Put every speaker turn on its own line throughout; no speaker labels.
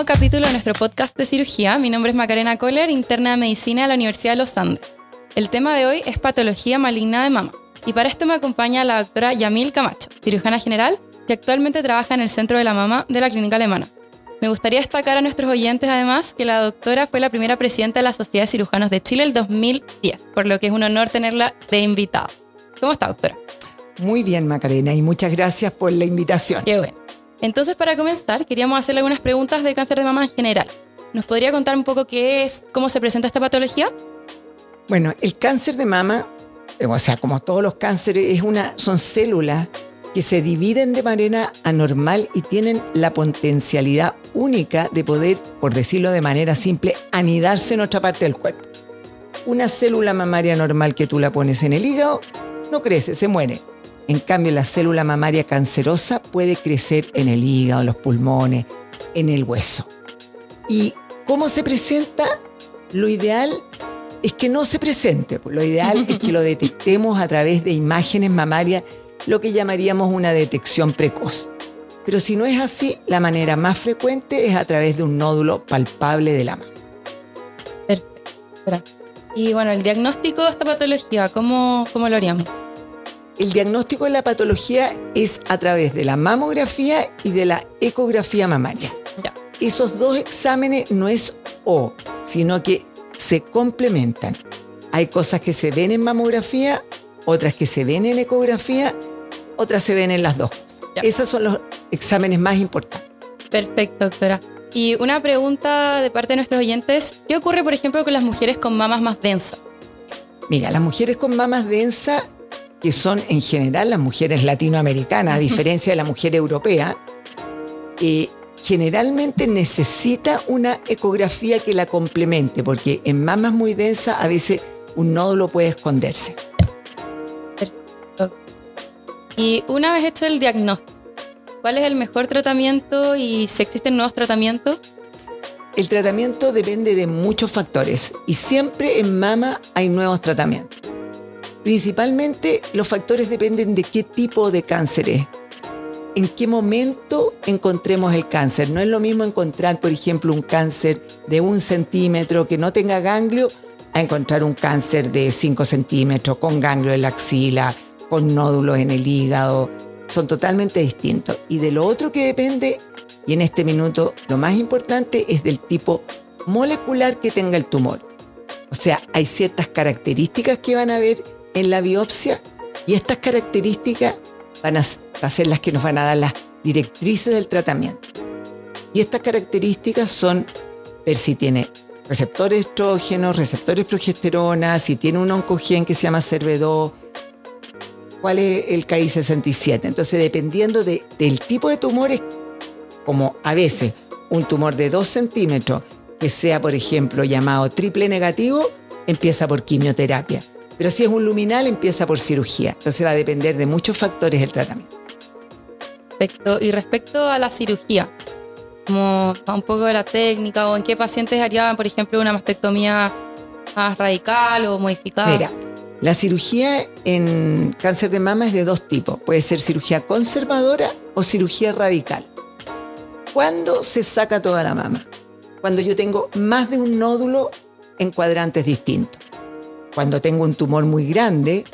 nuevo capítulo de nuestro podcast de cirugía. Mi nombre es Macarena Kohler, interna de medicina de la Universidad de los Andes. El tema de hoy es patología maligna de mama. Y para esto me acompaña la doctora Yamil Camacho, cirujana general, que actualmente trabaja en el Centro de la Mama de la Clínica Alemana. Me gustaría destacar a nuestros oyentes además que la doctora fue la primera presidenta de la Sociedad de Cirujanos de Chile el 2010, por lo que es un honor tenerla de invitada. ¿Cómo está, doctora?
Muy bien, Macarena, y muchas gracias por la invitación.
Qué bueno. Entonces, para comenzar, queríamos hacerle algunas preguntas de cáncer de mama en general. ¿Nos podría contar un poco qué es, cómo se presenta esta patología?
Bueno, el cáncer de mama, eh, o sea, como todos los cánceres, es una, son células que se dividen de manera anormal y tienen la potencialidad única de poder, por decirlo de manera simple, anidarse en otra parte del cuerpo. Una célula mamaria normal que tú la pones en el hígado no crece, se muere. En cambio, la célula mamaria cancerosa puede crecer en el hígado, los pulmones, en el hueso. ¿Y cómo se presenta? Lo ideal es que no se presente. Lo ideal es que lo detectemos a través de imágenes mamarias, lo que llamaríamos una detección precoz. Pero si no es así, la manera más frecuente es a través de un nódulo palpable de la mama.
Perfecto. Y bueno, el diagnóstico de esta patología, ¿cómo, cómo lo haríamos?
El diagnóstico de la patología es a través de la mamografía y de la ecografía mamaria. Esos dos exámenes no es O, sino que se complementan. Hay cosas que se ven en mamografía, otras que se ven en ecografía, otras se ven en las dos. Esos son los exámenes más importantes.
Perfecto, doctora. Y una pregunta de parte de nuestros oyentes, ¿qué ocurre, por ejemplo, con las mujeres con mamas más densas?
Mira, las mujeres con mamas densas, que son en general las mujeres latinoamericanas, a diferencia de la mujer europea, eh, generalmente necesita una ecografía que la complemente, porque en mamas muy densas a veces un nódulo puede esconderse.
Perfecto. Y una vez hecho el diagnóstico, ¿cuál es el mejor tratamiento y si existen nuevos tratamientos?
El tratamiento depende de muchos factores y siempre en mama hay nuevos tratamientos. Principalmente los factores dependen de qué tipo de cáncer es en qué momento encontremos el cáncer. No es lo mismo encontrar, por ejemplo, un cáncer de un centímetro que no tenga ganglio a encontrar un cáncer de 5 centímetros con ganglio en la axila, con nódulos en el hígado. Son totalmente distintos. Y de lo otro que depende, y en este minuto lo más importante es del tipo molecular que tenga el tumor. O sea, hay ciertas características que van a ver en la biopsia y estas características van a, ser las que nos van a dar las directrices del tratamiento. Y estas características son ver si tiene receptores estrógenos, receptores progesterona, si tiene un oncogen que se llama CERV2, cuál es el KI67. Entonces, dependiendo del tipo de tumores, como a veces un tumor de 2 centímetros, que sea, por ejemplo, llamado triple negativo, empieza por quimioterapia. Pero si es un luminal, empieza por cirugía. Entonces va a depender de muchos factores el tratamiento.
Perfecto. Y respecto a la cirugía, como un poco de la técnica o en qué pacientes harían, por ejemplo, una mastectomía más radical o modificada.
Mira, la cirugía en cáncer de mama es de dos tipos. Puede ser cirugía conservadora o cirugía radical. ¿Cuándo se saca toda la mama? Cuando yo tengo más de un nódulo en cuadrantes distintos cuando tengo un tumor muy grande,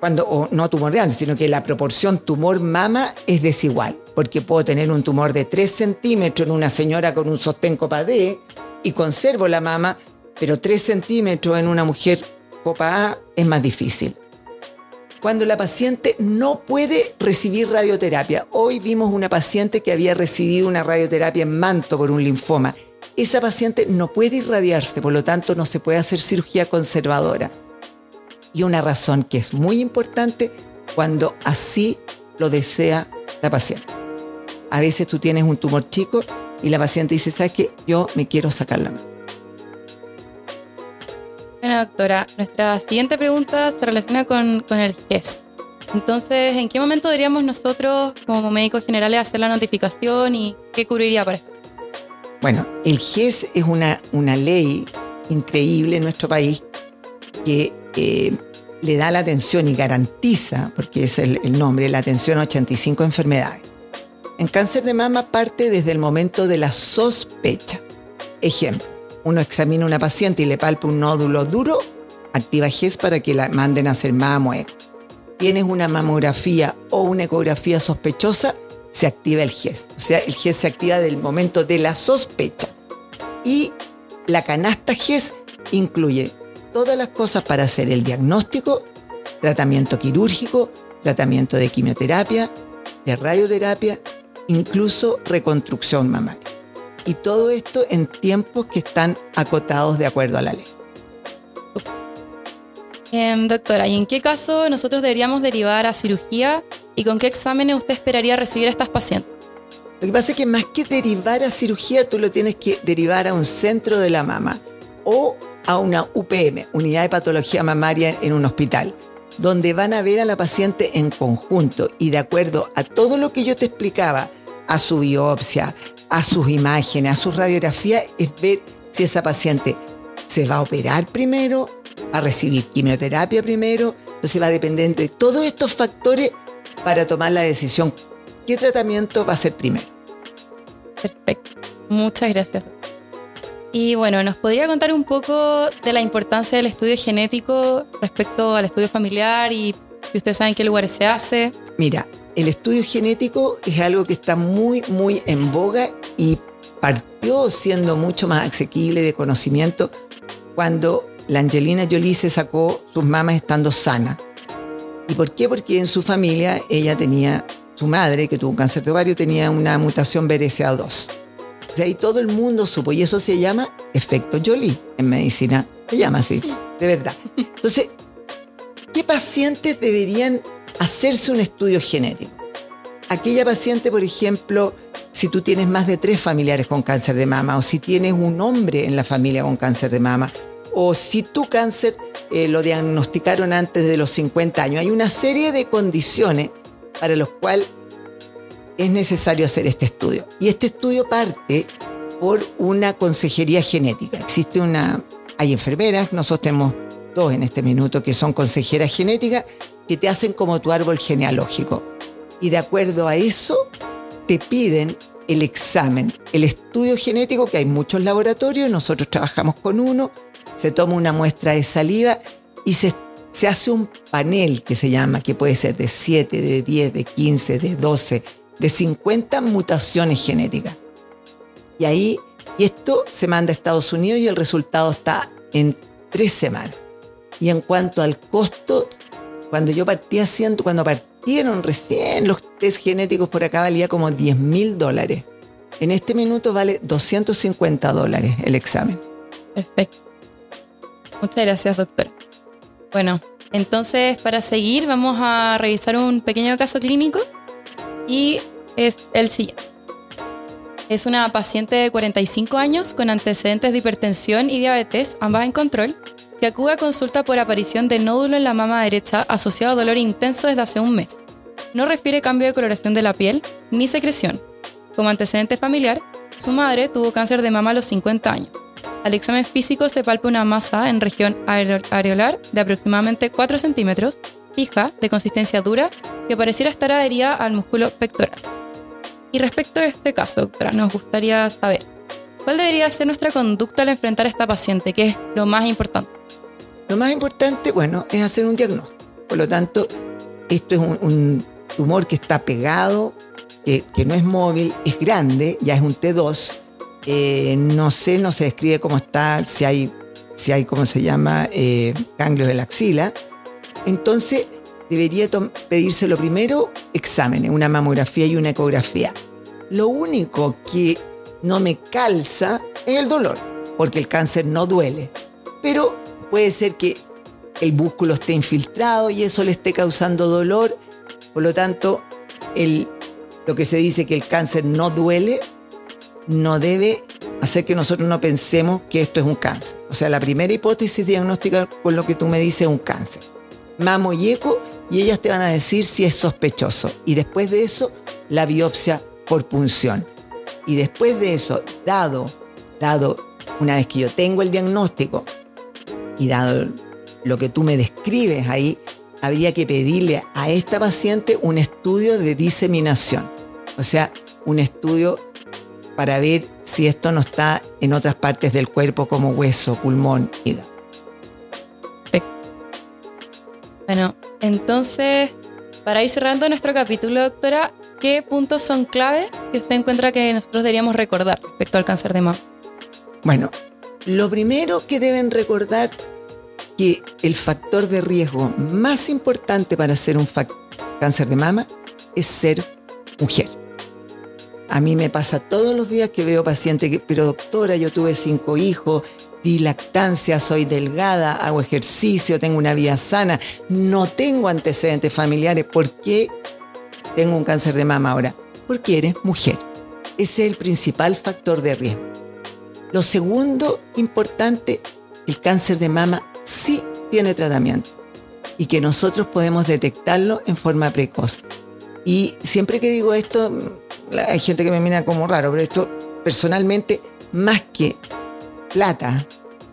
cuando, o no tumor grande, sino que la proporción tumor-mama es desigual, porque puedo tener un tumor de 3 centímetros en una señora con un sostén copa D y conservo la mama, pero 3 centímetros en una mujer copa A es más difícil. Cuando la paciente no puede recibir radioterapia. Hoy vimos una paciente que había recibido una radioterapia en manto por un linfoma esa paciente no puede irradiarse, por lo tanto no se puede hacer cirugía conservadora. Y una razón que es muy importante cuando así lo desea la paciente. A veces tú tienes un tumor chico y la paciente dice, ¿sabes qué? Yo me quiero sacar la mano.
Bueno, doctora, nuestra siguiente pregunta se relaciona con, el GES. Entonces, ¿en qué momento deberíamos nosotros, como médicos generales, hacer la notificación y qué cubriría para esto?
Bueno, el GES es una, una ley increíble en nuestro país que eh, le da la atención y garantiza, porque es el, nombre, la atención a 85 enfermedades. En cáncer de mama parte desde el momento de la sospecha. Ejemplo, uno examina a una paciente y le palpa un nódulo duro, activa GES para que la manden a hacer mamo Tienes una mamografía o una ecografía sospechosa, se activa el GES. O sea, el GES se activa del momento de la sospecha. Y la canasta GES incluye todas las cosas para hacer el diagnóstico, tratamiento quirúrgico, tratamiento de quimioterapia, de radioterapia, incluso reconstrucción mamaria. Y todo esto en tiempos que están acotados de acuerdo a la ley.
Em, doctora, ¿y en qué caso nosotros deberíamos derivar a cirugía y con qué exámenes usted esperaría recibir a estas pacientes?
Lo que pasa es que más que derivar a cirugía, tú lo tienes que derivar a un centro de la mama o a una UPM, unidad de patología mamaria en un hospital, donde van a ver a la paciente en conjunto y de acuerdo a todo lo que yo te explicaba, a su biopsia, a sus imágenes, a su radiografía, es ver si esa paciente se va a operar primero, va a recibir quimioterapia primero, entonces va a depender de todos estos factores para tomar la decisión qué tratamiento va a ser primero.
Perfecto, muchas gracias. Y bueno, ¿nos podría contar un poco de la importancia del estudio genético respecto al estudio familiar y si ustedes saben qué lugares se hace?
Mira, el estudio genético es algo que está muy, muy en boga y partió siendo mucho más asequible de conocimiento cuando la Angelina Jolie se sacó sus mamas estando sana. ¿Y por qué? Porque en su familia ella tenía, su madre que tuvo un cáncer de ovario tenía una mutación BRCA2. O sea, y todo el mundo supo, y eso se llama efecto Jolie en medicina. Se llama así, de verdad. Entonces, ¿qué pacientes deberían hacerse un estudio genético? Aquella paciente, por ejemplo, si tú tienes más de tres familiares con cáncer de mama, o si tienes un hombre en la familia con cáncer de mama, o si tu cáncer eh, lo diagnosticaron antes de los 50 años. Hay una serie de condiciones para los cuales es necesario hacer este estudio. Y este estudio parte por una consejería genética. Existe una, hay enfermeras, nosotros tenemos dos en este minuto que son consejeras genéticas que te hacen como tu árbol genealógico. Y de acuerdo a eso, te piden el examen, el estudio genético, que hay muchos laboratorios, nosotros trabajamos con uno, se toma una muestra de saliva y se, se hace un panel que se llama, que puede ser de 7, de 10, de 15, de 12, de 50 mutaciones genéticas. Y ahí, y esto se manda a Estados Unidos y el resultado está en tres semanas. Y en cuanto al costo, cuando yo partí haciendo, cuando partieron recién los test genéticos por acá valía como 10 mil dólares. En este minuto vale 250 dólares el examen.
Perfecto. Muchas gracias, doctora. Bueno, entonces para seguir vamos a revisar un pequeño caso clínico y es el siguiente. Es una paciente de 45 años con antecedentes de hipertensión y diabetes, ambas en control, que acude a consulta por aparición de nódulo en la mama derecha asociado a dolor intenso desde hace un mes. No refiere cambio de coloración de la piel ni secreción. Como antecedente familiar, su madre tuvo cáncer de mama a los 50 años. Al examen físico se palpa una masa en región areolar de aproximadamente 4 centímetros, fija, de consistencia dura, que pareciera estar adherida al músculo pectoral. Y respecto a este caso, doctora, nos gustaría saber, ¿cuál debería ser nuestra conducta al enfrentar a esta paciente? ¿Qué es lo más importante?
Lo más importante, bueno, es hacer un diagnóstico. Por lo tanto, esto es un, tumor que está pegado, que, no es móvil, es grande, ya es un T2. Eh, no sé, no se describe cómo está, si hay, si hay ¿cómo se llama?, eh, ganglios de la axila. Entonces, debería pedirse lo primero exámenes, una mamografía y una ecografía. Lo único que no me calza es el dolor, porque el cáncer no duele. Pero puede ser que el músculo esté infiltrado y eso le esté causando dolor. Por lo tanto, el, lo que se dice que el cáncer no duele no debe hacer que nosotros no pensemos que esto es un cáncer. O sea, la primera hipótesis diagnóstica con lo que tú me dices es un cáncer. Mamo y eco y ellas te van a decir si es sospechoso. Y después de eso, la biopsia por punción. Y después de eso, dado, dado, una vez que yo tengo el diagnóstico y dado lo que tú me describes ahí, habría que pedirle a esta paciente un estudio de diseminación, o sea, un estudio para ver si esto no está en otras partes del cuerpo como hueso, pulmón, hígado.
Bueno, entonces, para ir cerrando nuestro capítulo, doctora, ¿qué puntos son clave que usted encuentra que nosotros deberíamos recordar respecto al cáncer de mama?
Bueno, lo primero que deben recordar que el factor de riesgo más importante para hacer un cáncer de mama es ser mujer. A mí me pasa todos los días que veo pacientes que, pero doctora, yo tuve cinco hijos, di lactancia, soy delgada, hago ejercicio, tengo una vida sana, no tengo antecedentes familiares. ¿Por qué tengo un cáncer de mama ahora? Porque eres mujer. Ese es el principal factor de riesgo. Lo segundo importante, el cáncer de mama sí tiene tratamiento y que nosotros podemos detectarlo en forma precoz. Y siempre que digo esto, hay gente que me mira como raro, pero esto personalmente, más que plata,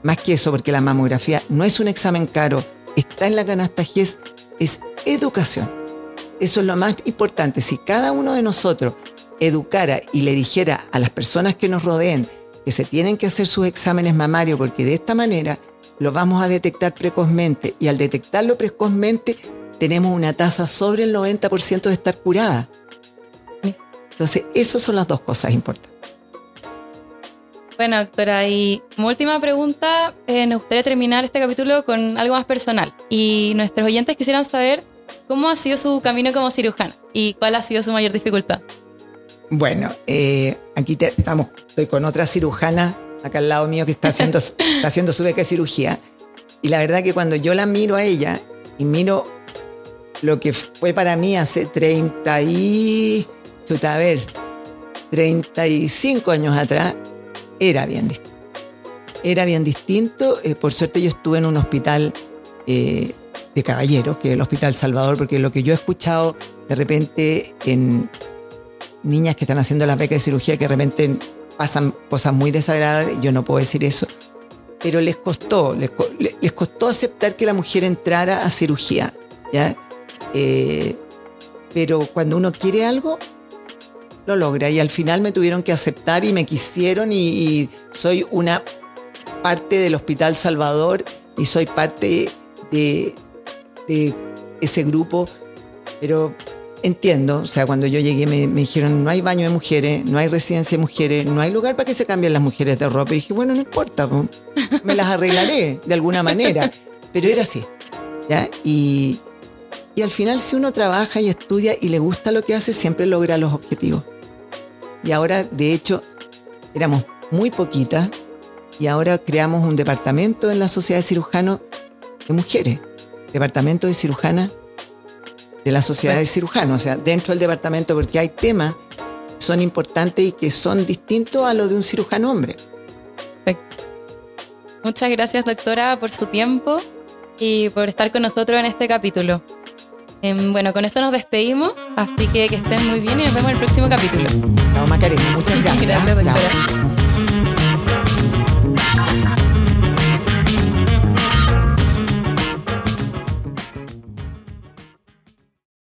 más que eso, porque la mamografía no es un examen caro, está en la canasta GES, es educación. Eso es lo más importante. Si cada uno de nosotros educara y le dijera a las personas que nos rodeen que se tienen que hacer sus exámenes mamarios, porque de esta manera lo vamos a detectar precozmente y al detectarlo precozmente tenemos una tasa sobre el 90% de estar curada. Entonces, esas son las dos cosas importantes.
Bueno, doctora, y como última pregunta, eh, nos gustaría terminar este capítulo con algo más personal. Y nuestros oyentes quisieran saber cómo ha sido su camino como cirujana y cuál ha sido su mayor dificultad.
Bueno, eh, aquí estamos, estoy con otra cirujana acá al lado mío que está haciendo, está haciendo su beca de cirugía. Y la verdad que cuando yo la miro a ella y miro lo que fue para mí hace 30 y a ver, 35 años atrás, era bien distinto. Era bien distinto. Eh, por suerte yo estuve en un hospital eh, de caballeros, que es el Hospital Salvador, porque lo que yo he escuchado de repente en niñas que están haciendo las becas de cirugía, que de repente pasan cosas muy desagradables, yo no puedo decir eso, pero les costó, les, costó aceptar que la mujer entrara a cirugía, ¿ya? Eh, pero cuando uno quiere algo, lo logra. Y al final me tuvieron que aceptar y me quisieron y, soy una parte del Hospital Salvador y soy parte de, ese grupo. Pero entiendo, o sea, cuando yo llegué me, dijeron, no hay baño de mujeres, no hay residencia de mujeres, no hay lugar para que se cambien las mujeres de ropa. Y dije, bueno, no importa, me las arreglaré de alguna manera. Pero era así. y al final si uno trabaja y estudia y le gusta lo que hace, siempre logra los objetivos. Y ahora, de hecho, éramos muy poquitas y ahora creamos un departamento en la Sociedad de Cirujanos de Mujeres, departamento de cirujanas de la Sociedad de Cirujanos, o sea, dentro del departamento, porque hay temas que son importantes y que son distintos a los de un cirujano hombre.
Muchas gracias, doctora, por su tiempo y por estar con nosotros en este capítulo. Em, bueno, con esto nos despedimos, así que que estén muy bien y nos vemos en el próximo capítulo.
No, Macarena, muchas gracias.